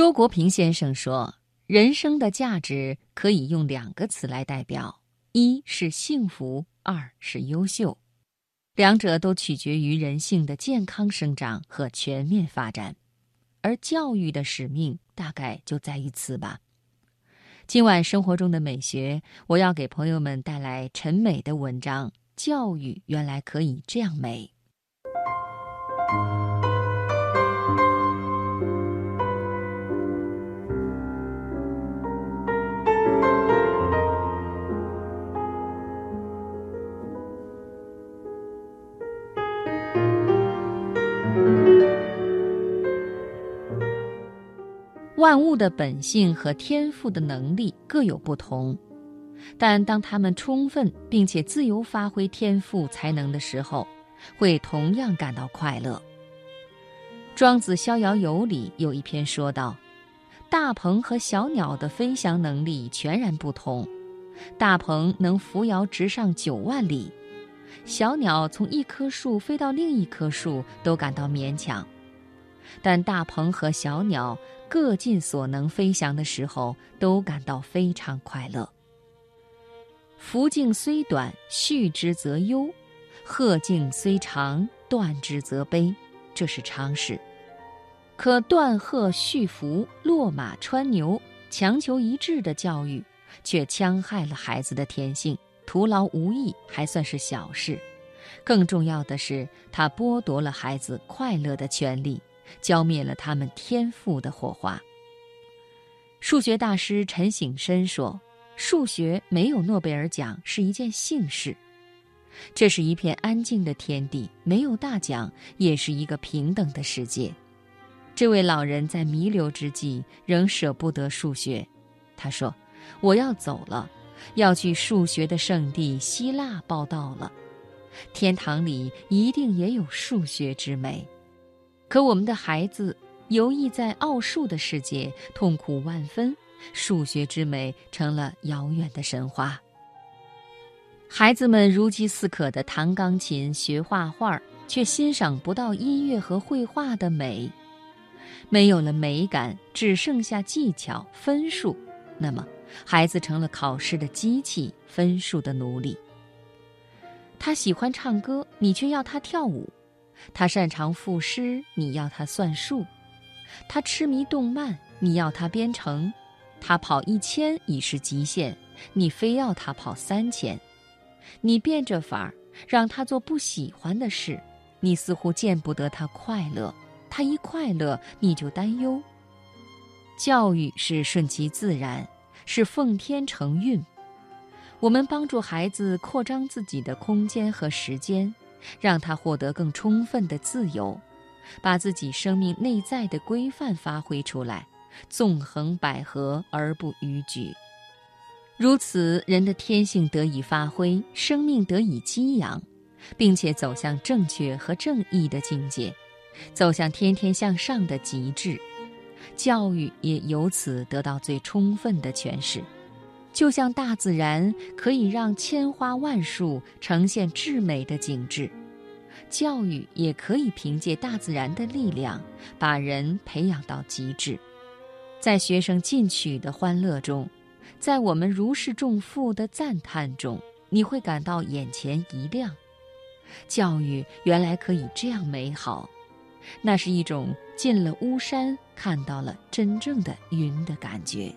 周国平先生说：“人生的价值可以用两个词来代表，一是幸福，二是优秀。两者都取决于人性的健康生长和全面发展，而教育的使命大概就在于此吧。”今晚生活中的美学，我要给朋友们带来陈美的文章：教育原来可以这样美。万物的本性和天赋的能力各有不同，但当他们充分并且自由发挥天赋才能的时候，会同样感到快乐。《庄子·逍遥游》里有一篇说道：“大鹏和小鸟的飞翔能力全然不同，大鹏能扶摇直上九万里，小鸟从一棵树飞到另一棵树都感到勉强。”但大鹏和小鸟各尽所能飞翔的时候，都感到非常快乐。福径虽短，续之则忧；鹤径虽长，断之则悲。这是常识。可断鹤续福、落马穿牛、强求一致的教育，却戕害了孩子的天性，徒劳无益，还算是小事。更重要的是，它剥夺了孩子快乐的权利。浇灭了他们天赋的火花。数学大师陈省身说：“数学没有诺贝尔奖是一件幸事。这是一片安静的天地，没有大奖也是一个平等的世界。”这位老人在弥留之际仍舍不得数学。他说：“我要走了，要去数学的圣地希腊报道了。天堂里一定也有数学之美。”可我们的孩子游弋在奥数的世界，痛苦万分，数学之美成了遥远的神话。孩子们如饥似渴的弹钢琴、学画画，却欣赏不到音乐和绘画的美。没有了美感，只剩下技巧、分数，那么孩子成了考试的机器，分数的奴隶。他喜欢唱歌，你却要他跳舞。他擅长赋诗，你要他算数；他痴迷动漫，你要他编程；他跑一千已是极限，你非要他跑三千。你变着法儿让他做不喜欢的事，你似乎见不得他快乐。他一快乐，你就担忧。教育是顺其自然，是奉天承运。我们帮助孩子扩张自己的空间和时间。让他获得更充分的自由，把自己生命内在的规范发挥出来，纵横捭阖而不逾矩。如此，人的天性得以发挥，生命得以激扬，并且走向正确和正义的境界，走向天天向上的极致。教育也由此得到最充分的诠释。就像大自然可以让千花万树呈现至美的景致，教育也可以凭借大自然的力量，把人培养到极致。在学生进取的欢乐中，在我们如释重负的赞叹中，你会感到眼前一亮。教育原来可以这样美好，那是一种进了巫山看到了真正的云的感觉。